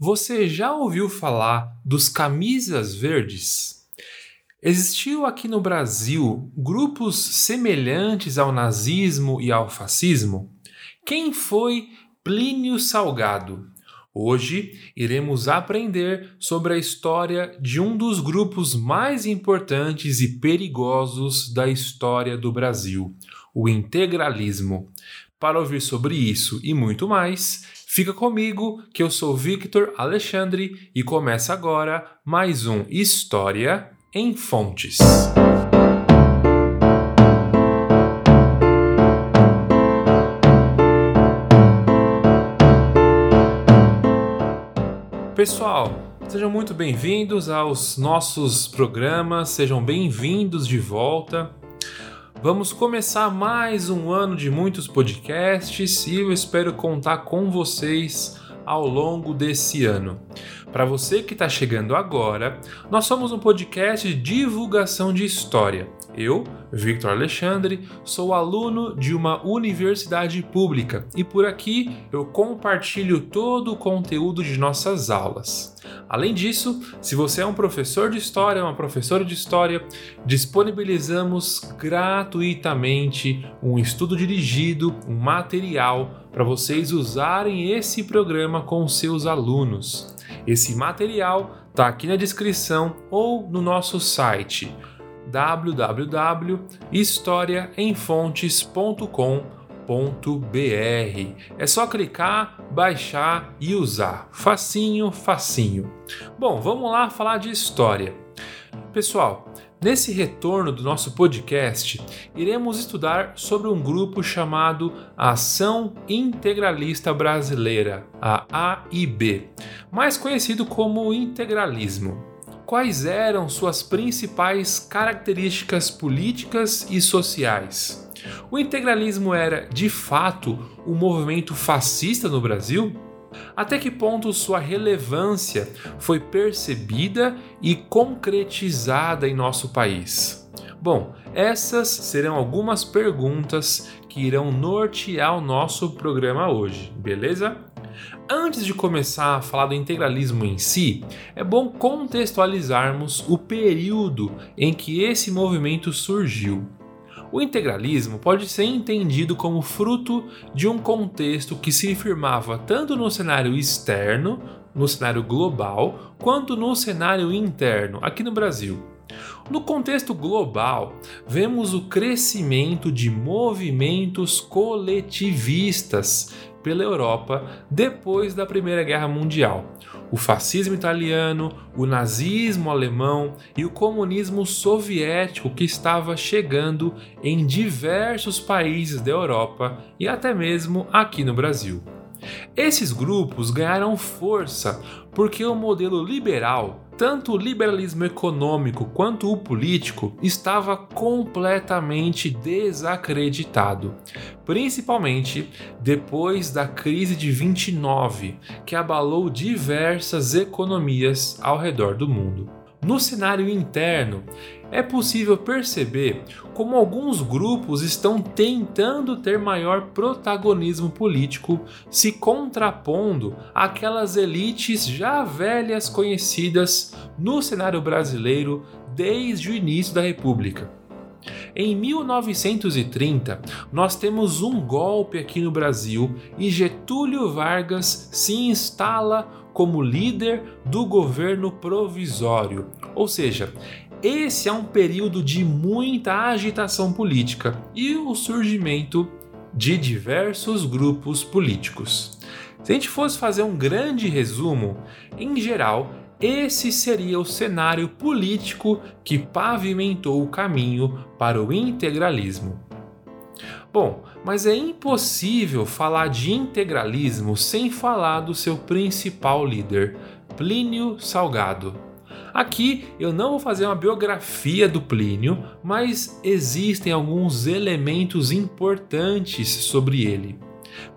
Você já ouviu falar dos camisas verdes? Existiu aqui no Brasil grupos semelhantes ao nazismo e ao fascismo? Quem foi Plínio Salgado? Hoje iremos aprender sobre a história de um dos grupos mais importantes e perigosos da história do Brasil, o integralismo. Para ouvir sobre isso e muito mais, Fica comigo, que eu sou Victor Alexandre e começa agora mais um História em Fontes. Pessoal, sejam muito bem-vindos aos nossos programas, sejam bem-vindos de volta. Vamos começar mais um ano de muitos podcasts e eu espero contar com vocês ao longo desse ano. Para você que está chegando agora, nós somos um podcast de divulgação de história. Eu, Victor Alexandre, sou aluno de uma universidade pública e por aqui eu compartilho todo o conteúdo de nossas aulas. Além disso, se você é um professor de história, uma professora de história, disponibilizamos gratuitamente um estudo dirigido, um material para vocês usarem esse programa com seus alunos. Esse material está aqui na descrição ou no nosso site www.historiaemfontes.com.br. É só clicar, baixar e usar. Facinho, facinho. Bom, vamos lá falar de história. Pessoal, nesse retorno do nosso podcast, iremos estudar sobre um grupo chamado Ação Integralista Brasileira, a AIB, mais conhecido como integralismo quais eram suas principais características políticas e sociais. O integralismo era, de fato, um movimento fascista no Brasil? Até que ponto sua relevância foi percebida e concretizada em nosso país? Bom, essas serão algumas perguntas que irão nortear o nosso programa hoje, beleza? Antes de começar a falar do integralismo em si, é bom contextualizarmos o período em que esse movimento surgiu. O integralismo pode ser entendido como fruto de um contexto que se firmava tanto no cenário externo, no cenário global, quanto no cenário interno, aqui no Brasil. No contexto global, vemos o crescimento de movimentos coletivistas pela Europa depois da Primeira Guerra Mundial. O fascismo italiano, o nazismo alemão e o comunismo soviético que estava chegando em diversos países da Europa e até mesmo aqui no Brasil. Esses grupos ganharam força porque o modelo liberal tanto o liberalismo econômico quanto o político estava completamente desacreditado, principalmente depois da crise de 29, que abalou diversas economias ao redor do mundo. No cenário interno, é possível perceber como alguns grupos estão tentando ter maior protagonismo político, se contrapondo àquelas elites já velhas conhecidas no cenário brasileiro desde o início da República. Em 1930, nós temos um golpe aqui no Brasil e Getúlio Vargas se instala como líder do governo provisório, ou seja, esse é um período de muita agitação política e o surgimento de diversos grupos políticos. Se a gente fosse fazer um grande resumo, em geral, esse seria o cenário político que pavimentou o caminho para o integralismo. Bom, mas é impossível falar de integralismo sem falar do seu principal líder, Plínio Salgado. Aqui eu não vou fazer uma biografia do Plínio, mas existem alguns elementos importantes sobre ele.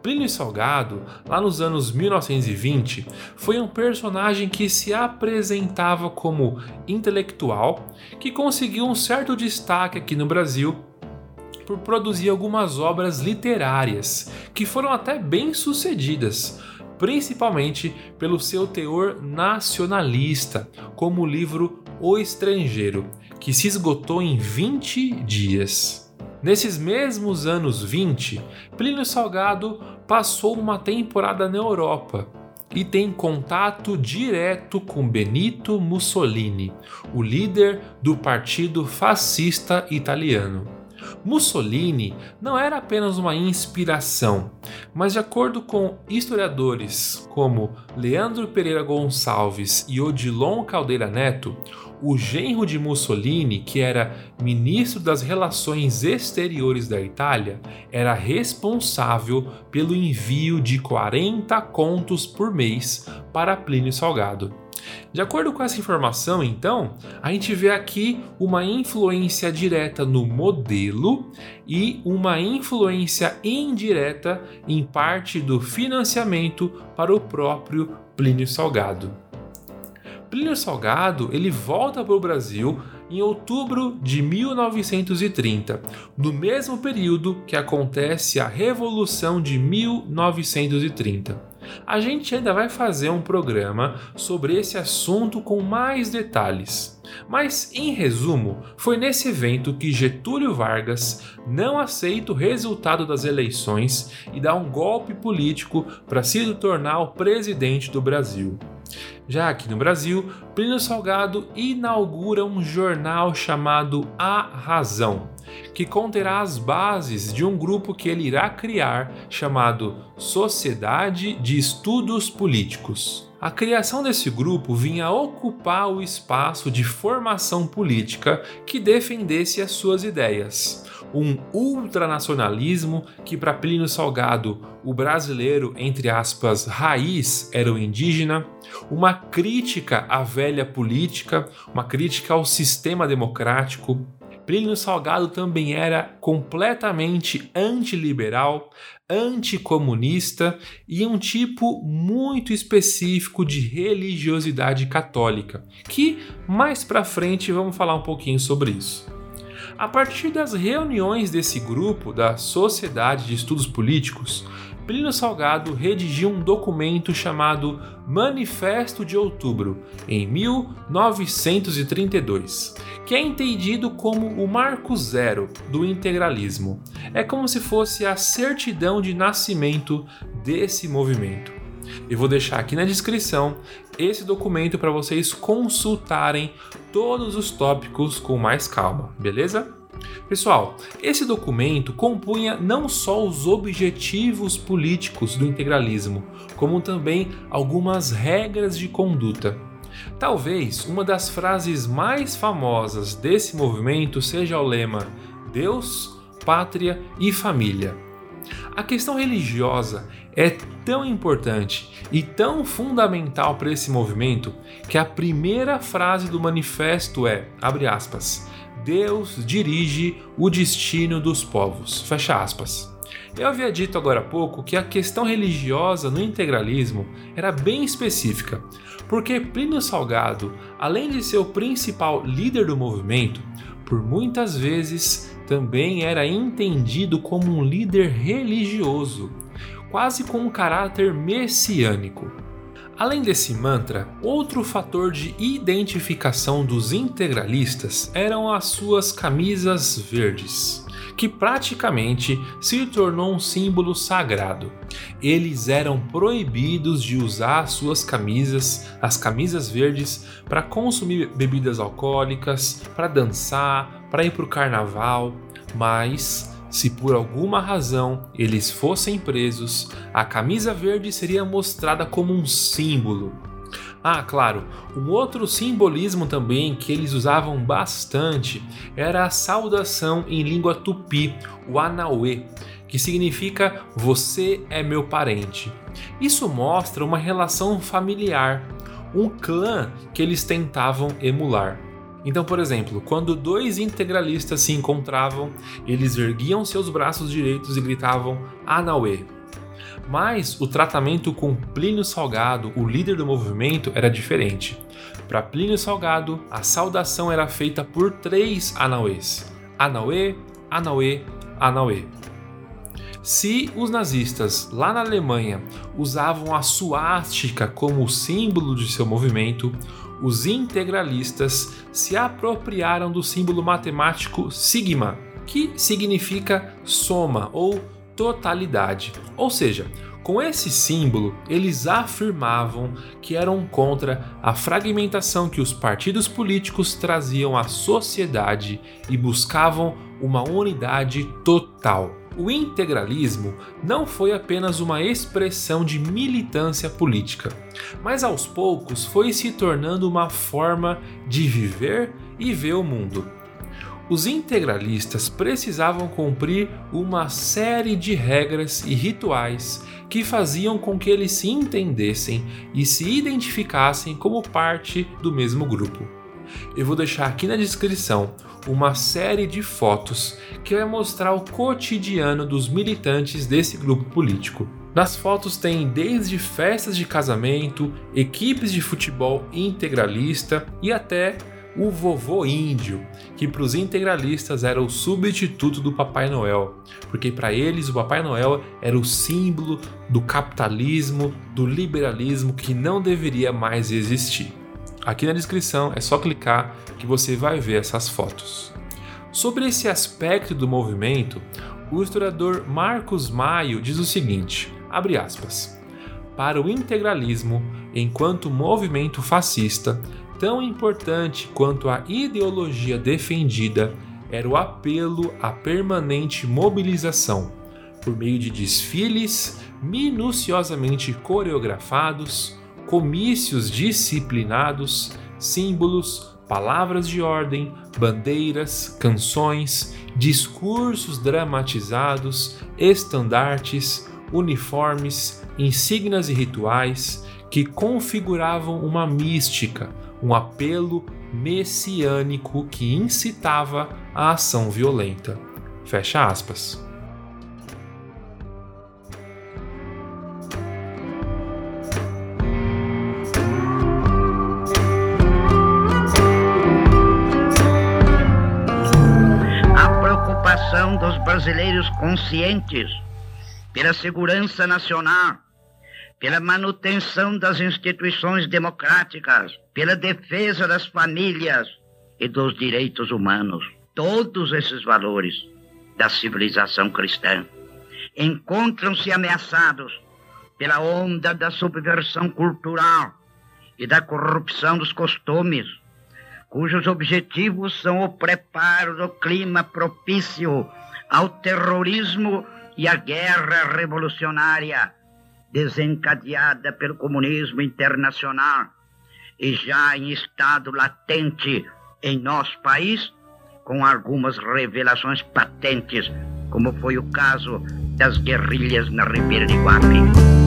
Plínio Salgado, lá nos anos 1920, foi um personagem que se apresentava como intelectual, que conseguiu um certo destaque aqui no Brasil por produzir algumas obras literárias que foram até bem sucedidas, principalmente pelo seu teor nacionalista, como o livro O Estrangeiro, que se esgotou em 20 dias. Nesses mesmos anos 20, Plínio Salgado passou uma temporada na Europa e tem contato direto com Benito Mussolini, o líder do Partido Fascista Italiano. Mussolini não era apenas uma inspiração, mas de acordo com historiadores como Leandro Pereira Gonçalves e Odilon Caldeira Neto, o genro de Mussolini, que era ministro das Relações Exteriores da Itália, era responsável pelo envio de 40 contos por mês para Plínio Salgado. De acordo com essa informação, então, a gente vê aqui uma influência direta no modelo e uma influência indireta em parte do financiamento para o próprio Plínio Salgado. Plínio Salgado ele volta para o Brasil em outubro de 1930, no mesmo período que acontece a Revolução de 1930. A gente ainda vai fazer um programa sobre esse assunto com mais detalhes. Mas, em resumo, foi nesse evento que Getúlio Vargas não aceita o resultado das eleições e dá um golpe político para se tornar o presidente do Brasil. Já aqui no Brasil, Plínio Salgado inaugura um jornal chamado A Razão, que conterá as bases de um grupo que ele irá criar chamado Sociedade de Estudos Políticos. A criação desse grupo vinha ocupar o espaço de formação política que defendesse as suas ideias um ultranacionalismo que para Plínio Salgado, o brasileiro, entre aspas, raiz era o indígena, uma crítica à velha política, uma crítica ao sistema democrático. Plínio Salgado também era completamente antiliberal, anticomunista e um tipo muito específico de religiosidade católica, que mais para frente vamos falar um pouquinho sobre isso. A partir das reuniões desse grupo da Sociedade de Estudos Políticos, Plínio Salgado redigiu um documento chamado Manifesto de Outubro, em 1932, que é entendido como o marco zero do integralismo. É como se fosse a certidão de nascimento desse movimento. Eu vou deixar aqui na descrição esse documento para vocês consultarem todos os tópicos com mais calma, beleza? Pessoal, esse documento compunha não só os objetivos políticos do integralismo, como também algumas regras de conduta. Talvez uma das frases mais famosas desse movimento seja o lema Deus, Pátria e Família. A questão religiosa é tão importante e tão fundamental para esse movimento que a primeira frase do manifesto é, abre aspas, Deus dirige o destino dos povos, fecha aspas. Eu havia dito agora há pouco que a questão religiosa no integralismo era bem específica, porque Plínio Salgado, além de ser o principal líder do movimento, por muitas vezes também era entendido como um líder religioso, quase com um caráter messiânico. Além desse mantra, outro fator de identificação dos integralistas eram as suas camisas verdes, que praticamente se tornou um símbolo sagrado. Eles eram proibidos de usar suas camisas, as camisas verdes, para consumir bebidas alcoólicas, para dançar, para ir para o carnaval, mas se por alguma razão eles fossem presos, a camisa verde seria mostrada como um símbolo. Ah, claro, um outro simbolismo também que eles usavam bastante era a saudação em língua tupi, o Anauê, que significa você é meu parente. Isso mostra uma relação familiar, um clã que eles tentavam emular. Então, por exemplo, quando dois integralistas se encontravam, eles erguiam seus braços direitos e gritavam Anauê. Mas o tratamento com Plínio Salgado, o líder do movimento, era diferente. Para Plínio Salgado, a saudação era feita por três Anauês: Anauê, Anauê, Anauê. Se os nazistas lá na Alemanha usavam a suástica como símbolo de seu movimento, os integralistas se apropriaram do símbolo matemático sigma, que significa soma ou totalidade. Ou seja, com esse símbolo, eles afirmavam que eram contra a fragmentação que os partidos políticos traziam à sociedade e buscavam uma unidade total. O integralismo não foi apenas uma expressão de militância política, mas aos poucos foi se tornando uma forma de viver e ver o mundo os integralistas precisavam cumprir uma série de regras e rituais que faziam com que eles se entendessem e se identificassem como parte do mesmo grupo. Eu vou deixar aqui na descrição uma série de fotos que vai mostrar o cotidiano dos militantes desse grupo político. Nas fotos tem desde festas de casamento, equipes de futebol integralista e até o vovô índio, que para os integralistas era o substituto do Papai Noel, porque para eles o Papai Noel era o símbolo do capitalismo, do liberalismo que não deveria mais existir. Aqui na descrição é só clicar que você vai ver essas fotos. Sobre esse aspecto do movimento, o historiador Marcos Maio diz o seguinte: abre aspas. Para o integralismo, enquanto movimento fascista, tão importante quanto a ideologia defendida era o apelo à permanente mobilização, por meio de desfiles minuciosamente coreografados, comícios disciplinados, símbolos, palavras de ordem, bandeiras, canções, discursos dramatizados, estandartes, uniformes, insígnias e rituais que configuravam uma mística, um apelo messiânico que incitava a ação violenta. Fecha aspas. Conscientes pela segurança nacional pela manutenção das instituições democráticas, pela defesa das famílias e dos direitos humanos. Todos esses valores da civilização cristã encontram-se ameaçados pela onda da subversão cultural e da corrupção dos costumes, cujos objetivos são o preparo do clima propício ao terrorismo e à guerra revolucionária desencadeada pelo comunismo internacional e já em estado latente em nosso país, com algumas revelações patentes, como foi o caso das guerrilhas na Ribeira de Guapi.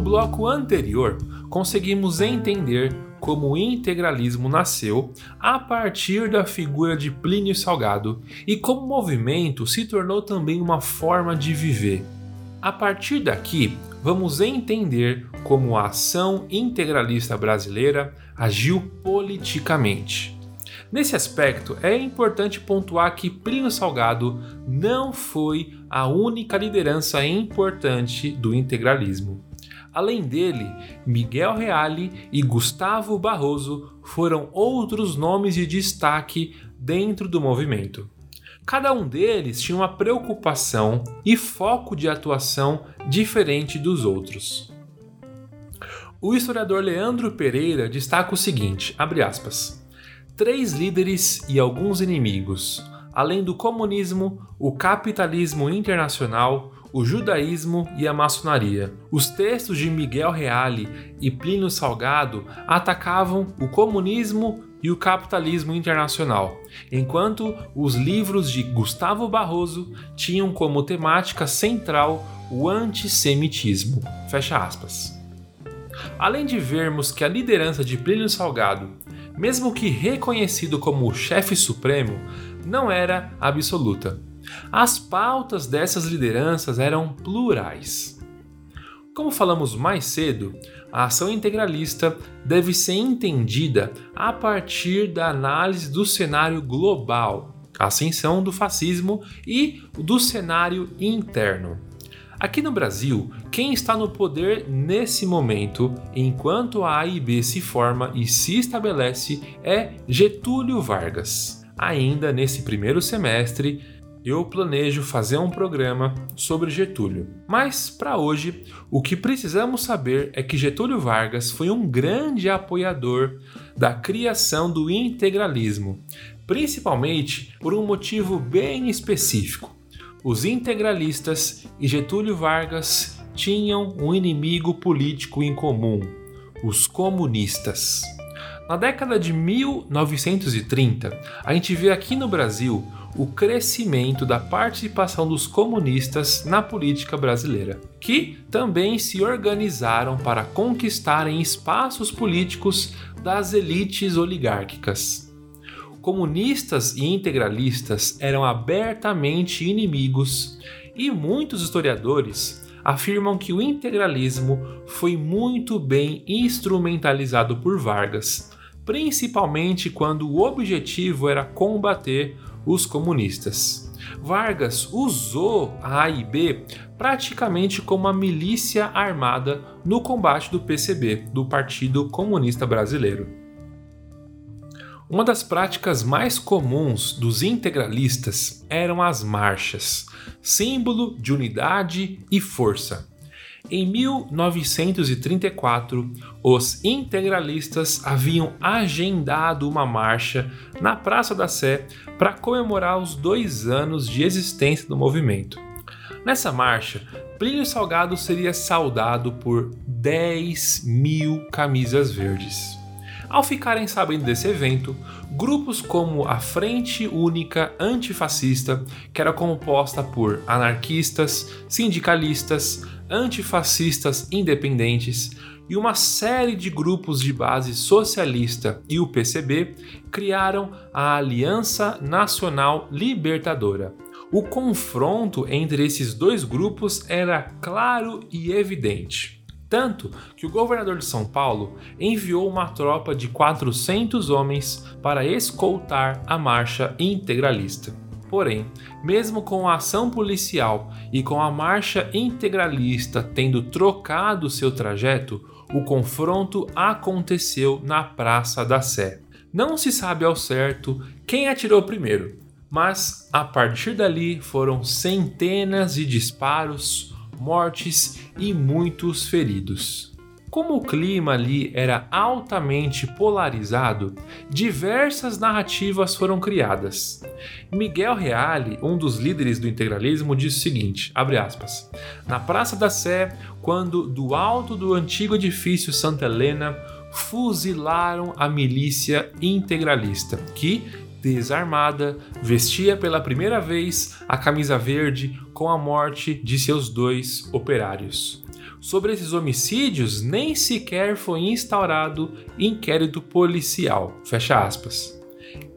Bloco anterior, conseguimos entender como o integralismo nasceu a partir da figura de Plínio Salgado e como o movimento se tornou também uma forma de viver. A partir daqui, vamos entender como a ação integralista brasileira agiu politicamente. Nesse aspecto, é importante pontuar que Plínio Salgado não foi a única liderança importante do integralismo. Além dele, Miguel Reale e Gustavo Barroso foram outros nomes de destaque dentro do movimento. Cada um deles tinha uma preocupação e foco de atuação diferente dos outros. O historiador Leandro Pereira destaca o seguinte: aspas, três líderes e alguns inimigos, além do comunismo, o capitalismo internacional, o judaísmo e a maçonaria. Os textos de Miguel Reale e Plínio Salgado atacavam o comunismo e o capitalismo internacional, enquanto os livros de Gustavo Barroso tinham como temática central o antissemitismo. Fecha aspas. Além de vermos que a liderança de Plínio Salgado, mesmo que reconhecido como o chefe supremo, não era absoluta As pautas dessas lideranças eram plurais. Como falamos mais cedo, a ação integralista deve ser entendida a partir da análise do cenário global, a ascensão do fascismo e do cenário interno. Aqui no Brasil, quem está no poder nesse momento, enquanto a AIB se forma e se estabelece, é Getúlio Vargas. Ainda nesse primeiro semestre, eu planejo fazer um programa sobre Getúlio. Mas, para hoje, o que precisamos saber é que Getúlio Vargas foi um grande apoiador da criação do integralismo, principalmente por um motivo bem específico. Os integralistas e Getúlio Vargas tinham um inimigo político em comum: os comunistas. Na década de 1930, a gente vê aqui no Brasil o crescimento da participação dos comunistas na política brasileira, que também se organizaram para conquistarem espaços políticos das elites oligárquicas. Comunistas e integralistas eram abertamente inimigos e muitos historiadores afirmam que o integralismo foi muito bem instrumentalizado por Vargas, principalmente quando o objetivo era combater os comunistas. Vargas usou a AIB praticamente como uma milícia armada no combate do PCB, do Partido Comunista Brasileiro. Uma das práticas mais comuns dos integralistas eram as marchas, símbolo de unidade e força. Em 1934, os integralistas haviam agendado uma marcha na Praça da Sé para comemorar os dois anos de existência do movimento. Nessa marcha, Plínio Salgado seria saudado por 10 mil camisas verdes. Ao ficarem sabendo desse evento, grupos como a Frente Única Antifascista, que era composta por anarquistas, sindicalistas, antifascistas independentes e uma série de grupos de base socialista e o PCB, criaram a Aliança Nacional Libertadora. O confronto entre esses dois grupos era claro e evidente. Tanto que o governador de São Paulo enviou uma tropa de 400 homens para escoltar a marcha integralista. Porém, mesmo com a ação policial e com a marcha integralista tendo trocado seu trajeto, o confronto aconteceu na Praça da Sé. Não se sabe ao certo quem atirou primeiro, mas a partir dali foram centenas de disparos, mortes e muitos feridos. Como o clima ali era altamente polarizado, diversas narrativas foram criadas. Miguel Reale, um dos líderes do integralismo, disse o seguinte: aspas, Na Praça da Sé, quando do alto do antigo edifício Santa Helena fuzilaram a milícia integralista, que desarmada, vestia pela primeira vez a camisa verde com a morte de seus dois operários. Sobre esses homicídios, nem sequer foi instaurado inquérito policial. Fecha aspas.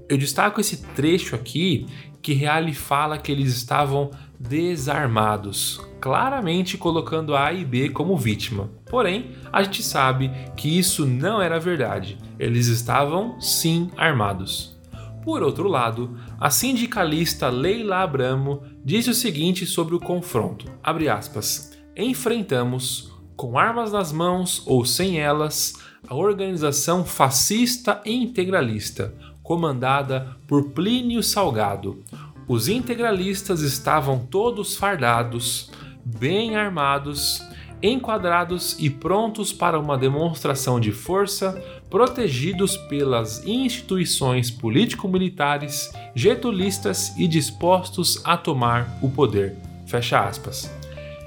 Eu destaco esse trecho aqui que Reale fala que eles estavam desarmados, claramente colocando a e B como vítima. Porém, a gente sabe que isso não era verdade. Eles estavam sim armados. Por outro lado, a sindicalista Leila Abramo disse o seguinte sobre o confronto: aspas, enfrentamos, com armas nas mãos ou sem elas, a organização fascista e integralista, comandada por Plínio Salgado. Os integralistas estavam todos fardados, bem armados, enquadrados e prontos para uma demonstração de força protegidos pelas instituições político-militares getulistas e dispostos a tomar o poder. Fecha aspas.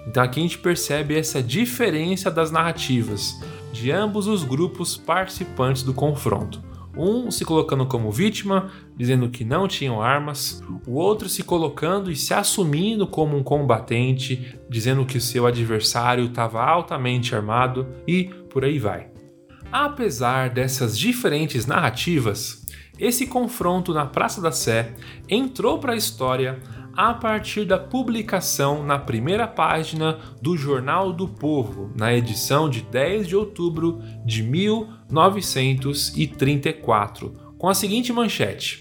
Então aqui a gente percebe essa diferença das narrativas de ambos os grupos participantes do confronto. Um se colocando como vítima, dizendo que não tinham armas, o outro se colocando e se assumindo como um combatente, dizendo que o seu adversário estava altamente armado e por aí vai. Apesar dessas diferentes narrativas, esse confronto na Praça da Sé entrou para a história a partir da publicação na primeira página do Jornal do Povo, na edição de 10 de outubro de 1934, com a seguinte manchete: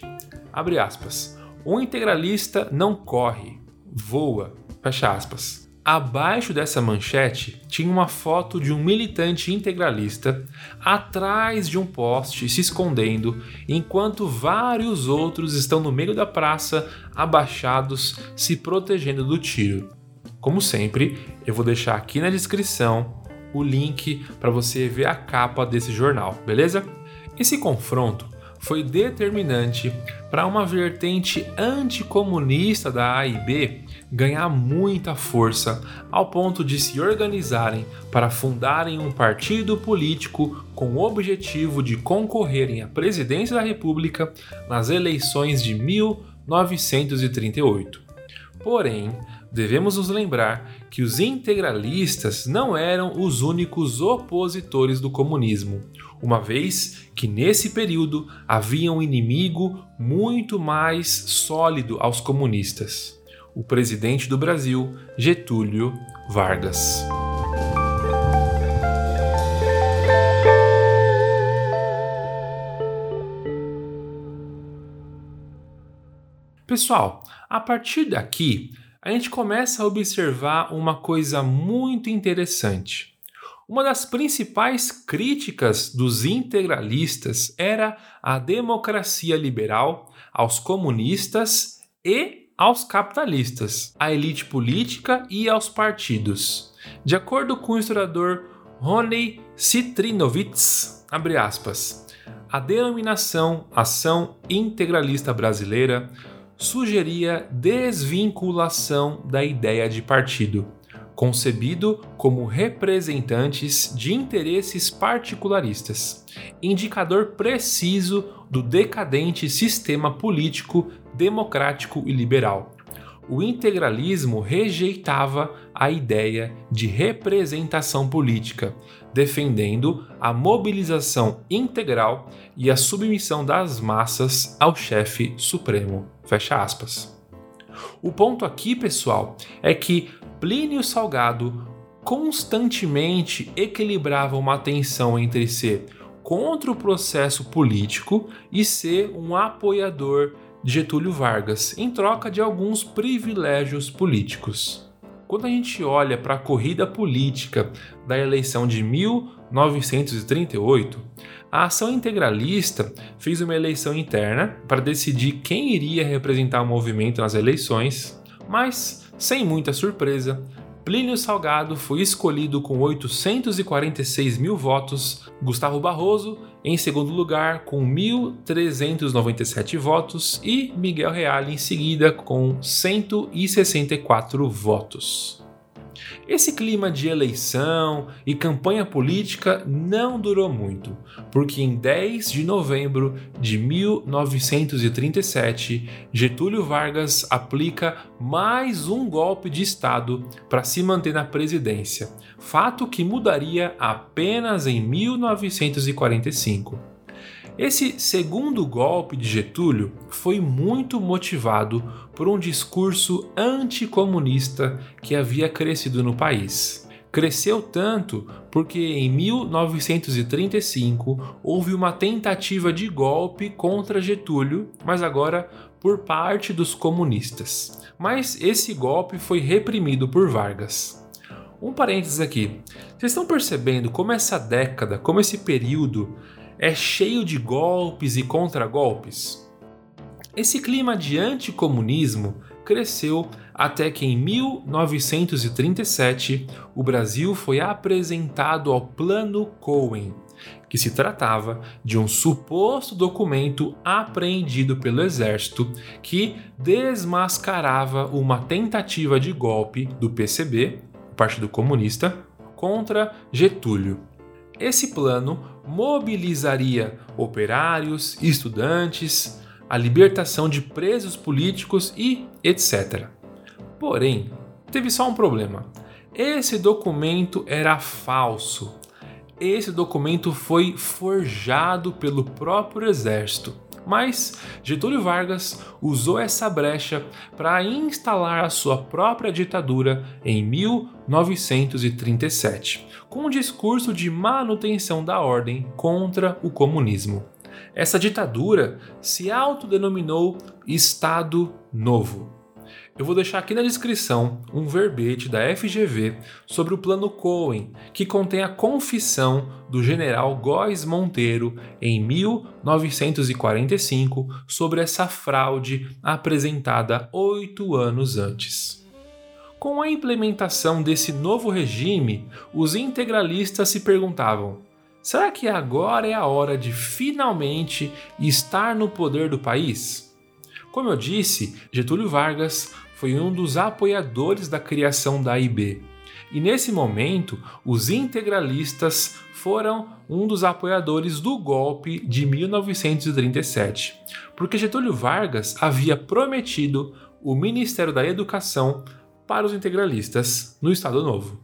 abre aspas. O integralista não corre, voa, fecha aspas. Abaixo dessa manchete tinha uma foto de um militante integralista atrás de um poste se escondendo, enquanto vários outros estão no meio da praça, abaixados, se protegendo do tiro. Como sempre, eu vou deixar aqui na descrição o link para você ver a capa desse jornal, beleza? Esse confronto foi determinante para uma vertente anticomunista da A e B ganhar muita força ao ponto de se organizarem para fundarem um partido político com o objetivo de concorrerem à presidência da República nas eleições de 1938. Porém, devemos nos lembrar que os integralistas não eram os únicos opositores do comunismo, uma vez que nesse período havia um inimigo muito mais sólido aos comunistas: o presidente do Brasil, Getúlio Vargas. Pessoal, a partir daqui, a gente começa a observar uma coisa muito interessante. Uma das principais críticas dos integralistas era a democracia liberal aos comunistas e aos capitalistas, à elite política e aos partidos. De acordo com o historiador Rony Citrinovitz, aspas, a denominação Ação Integralista Brasileira sugeria desvinculação da ideia de partido, concebido como representantes de interesses particularistas, indicador preciso do decadente sistema político democrático e liberal. O integralismo rejeitava a ideia de representação política, defendendo a mobilização integral e a submissão das massas ao chefe supremo. Fecha aspas. O ponto aqui, pessoal, é que Plínio Salgado constantemente equilibrava uma tensão entre ser contra o processo político e ser um apoiador de Getúlio Vargas, em troca de alguns privilégios políticos. Quando a gente olha para a corrida política da eleição de 1938, a ação integralista fez uma eleição interna para decidir quem iria representar o movimento nas eleições, mas, sem muita surpresa, Plínio Salgado foi escolhido com 846 mil votos, Gustavo Barroso em segundo lugar com 1.397 votos e Miguel Real em seguida com 164 votos. Esse clima de eleição e campanha política não durou muito, porque em 10 de novembro de 1937, Getúlio Vargas aplica mais um golpe de Estado para se manter na presidência, fato que mudaria apenas em 1945. Esse segundo golpe de Getúlio foi muito motivado por um discurso anticomunista que havia crescido no país. Cresceu tanto porque em 1935 houve uma tentativa de golpe contra Getúlio, mas agora por parte dos comunistas. Mas esse golpe foi reprimido por Vargas. Um parênteses aqui. Vocês estão percebendo como essa década, como esse período é cheio de golpes e contragolpes. Esse clima de anticomunismo cresceu até que em 1937 o Brasil foi apresentado ao Plano Cohen, que se tratava de um suposto documento apreendido pelo exército que desmascarava uma tentativa de golpe do PCB, Partido Comunista, contra Getúlio. Esse plano mobilizaria operários, estudantes, a libertação de presos políticos e etc. Porém, teve só um problema. Esse documento era falso. Esse documento foi forjado pelo próprio exército. Mas Getúlio Vargas usou essa brecha para instalar a sua própria ditadura em 1937, com um discurso de manutenção da ordem contra o comunismo. Essa ditadura se autodenominou Estado Novo. Eu vou deixar aqui na descrição um verbete da FGV sobre o Plano Cohen, que contém a confissão do general Góes Monteiro em 1945 sobre essa fraude apresentada oito anos antes. Com a implementação desse novo regime, os integralistas se perguntavam: será que agora é a hora de finalmente estar no poder do país? Como eu disse, Getúlio Vargas foi um dos apoiadores da criação da AIB. E nesse momento, os integralistas foram um dos apoiadores do golpe de 1937, porque Getúlio Vargas havia prometido o Ministério da Educação para os integralistas no Estado Novo.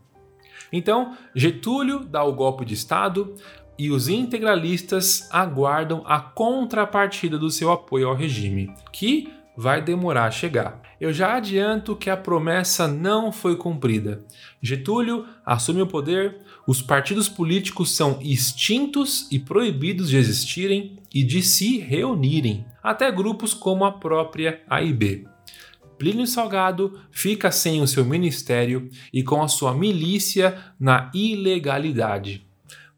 Então, Getúlio dá o golpe de Estado e os integralistas aguardam a contrapartida do seu apoio ao regime, que vai demorar a chegar. Eu já adianto que a promessa não foi cumprida. Getúlio assume o poder, os partidos políticos são extintos e proibidos de existirem e de se reunirem, até grupos como a própria AIB. Plínio Salgado fica sem o seu ministério e com a sua milícia na ilegalidade.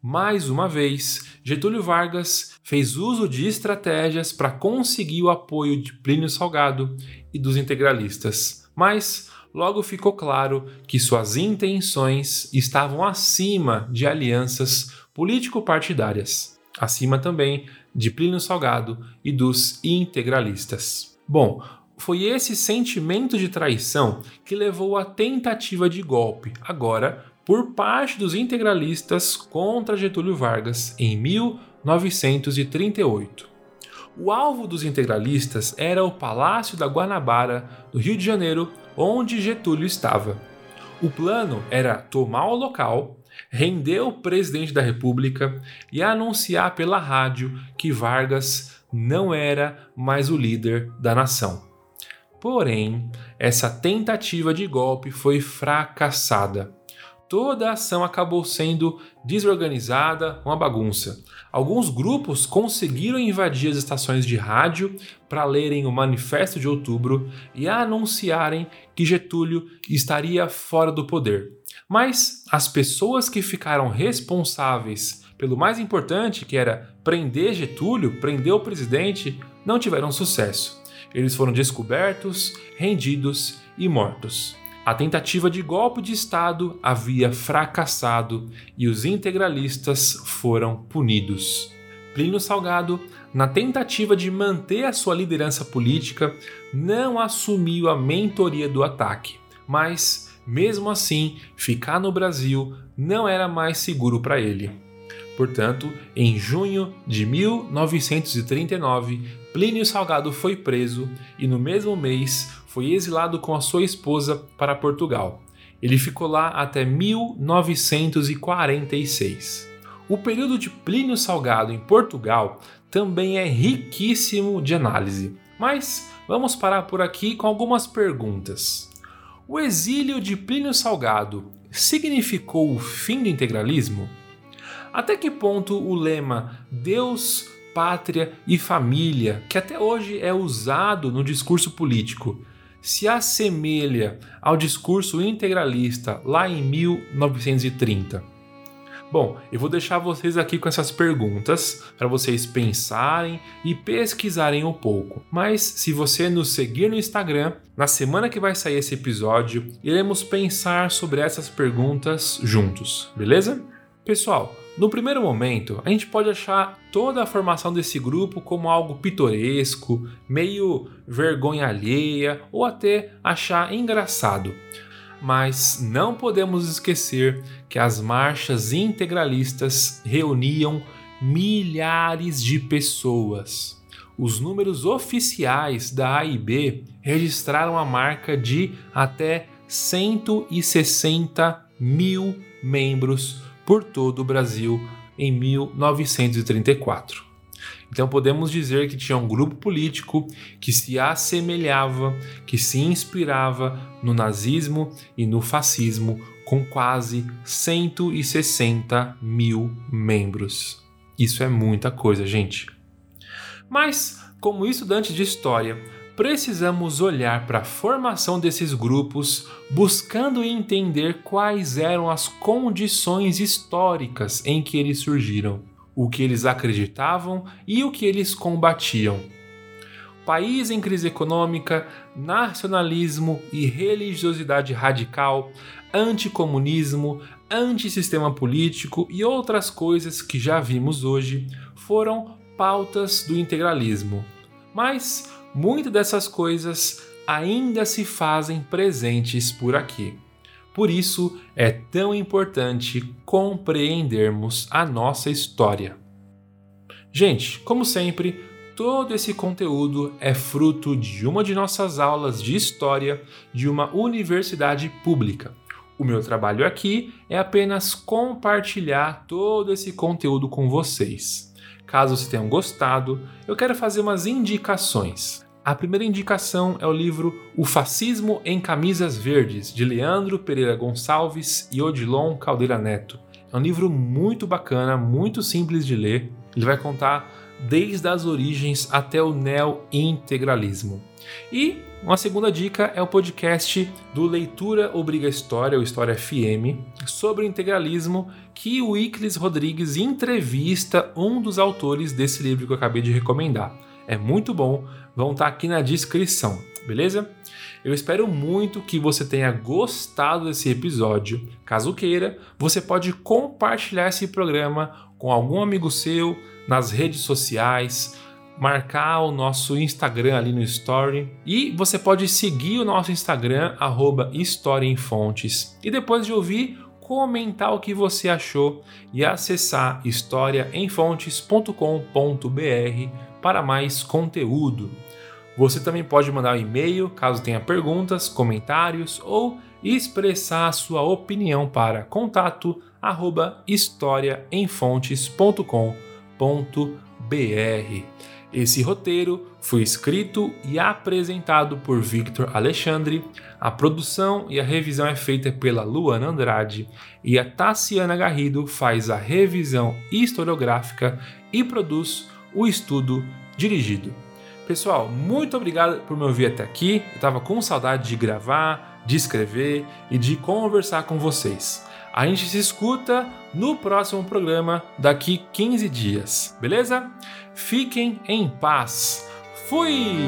Mais uma vez, Getúlio Vargas fez uso de estratégias para conseguir o apoio de Plínio Salgado e dos integralistas, mas logo ficou claro que suas intenções estavam acima de alianças político-partidárias, acima também de Plínio Salgado e dos integralistas. Bom, foi esse sentimento de traição que levou à tentativa de golpe, agora por parte dos integralistas contra Getúlio Vargas em 1938. O alvo dos integralistas era o Palácio da Guanabara, no Rio de Janeiro, onde Getúlio estava. O plano era tomar o local, render o presidente da República e anunciar pela rádio que Vargas não era mais o líder da nação. Porém, essa tentativa de golpe foi fracassada toda a ação acabou sendo desorganizada, uma bagunça. Alguns grupos conseguiram invadir as estações de rádio para lerem o Manifesto de Outubro e anunciarem que Getúlio estaria fora do poder. Mas as pessoas que ficaram responsáveis pelo mais importante, que era prender Getúlio, prender o presidente, não tiveram sucesso. Eles foram descobertos, rendidos e mortos. A tentativa de golpe de Estado havia fracassado e os integralistas foram punidos. Plínio Salgado, na tentativa de manter a sua liderança política, não assumiu a mentoria do ataque, mas, mesmo assim, ficar no Brasil não era mais seguro para ele. Portanto, em junho de 1939, Plínio Salgado foi preso e, no mesmo mês, foi exilado com a sua esposa para Portugal. Ele ficou lá até 1946. O período de Plínio Salgado em Portugal também é riquíssimo de análise. Mas vamos parar por aqui com algumas perguntas. O exílio de Plínio Salgado significou o fim do integralismo? Até que ponto o lema Deus, pátria e família, que até hoje é usado no discurso político, se assemelha ao discurso integralista lá em 1930? Bom, eu vou deixar vocês aqui com essas perguntas para vocês pensarem e pesquisarem um pouco. Mas se você nos seguir no Instagram, na semana que vai sair esse episódio, iremos pensar sobre essas perguntas juntos, beleza? Pessoal, no primeiro momento, a gente pode achar toda a formação desse grupo como algo pitoresco, meio vergonha alheia ou até achar engraçado. Mas não podemos esquecer que as marchas integralistas reuniam milhares de pessoas. Os números oficiais da AIB registraram a marca de até 160 mil membros por todo o Brasil em 1934. Então podemos dizer que tinha um grupo político que se assemelhava, que se inspirava no nazismo e no fascismo, com quase 160 mil membros. Isso é muita coisa, gente. Mas, como estudante de história, precisamos olhar para a formação desses grupos, buscando entender quais eram as condições históricas em que eles surgiram, o que eles acreditavam e o que eles combatiam. País em crise econômica, nacionalismo e religiosidade radical, anticomunismo, antissistema político e outras coisas que já vimos hoje foram pautas do integralismo. Mas muitas dessas coisas ainda se fazem presentes por aqui. Por isso é tão importante compreendermos a nossa história. Gente, como sempre, todo esse conteúdo é fruto de uma de nossas aulas de história de uma universidade pública. O meu trabalho aqui é apenas compartilhar todo esse conteúdo com vocês. Caso vocês tenham gostado, eu quero fazer umas indicações. A primeira indicação é o livro O Fascismo em Camisas Verdes, de Leandro Pereira Gonçalves e Odilon Caldeira Neto. É um livro muito bacana, muito simples de ler. Ele vai contar desde as origens até o neo-integralismo. E uma segunda dica é o podcast do Leitura Obriga História, ou História FM, sobre o integralismo, que o Iclis Rodrigues entrevista um dos autores desse livro que eu acabei de recomendar. É muito bom, vão estar aqui na descrição, beleza? Eu espero muito que você tenha gostado desse episódio. Caso queira, você pode compartilhar esse programa com algum amigo seu nas redes sociais, marcar o nosso Instagram ali no Story e você pode seguir o nosso Instagram arroba e depois de ouvir comentar o que você achou e acessar historiaemfontes.com.br para mais conteúdo. Você também pode mandar um e-mail caso tenha perguntas, comentários ou expressar sua opinião para contato arroba. Esse roteiro foi escrito e apresentado por Victor Alexandre. A produção e a revisão é feita pela Luana Andrade e a Tassiana Garrido faz a revisão historiográfica e produz o estudo dirigido. Pessoal, muito obrigado por me ouvir até aqui. Eu estava com saudade de gravar, de escrever e de conversar com vocês. A gente se escuta no próximo programa daqui 15 dias, beleza? Fiquem em paz. Fui!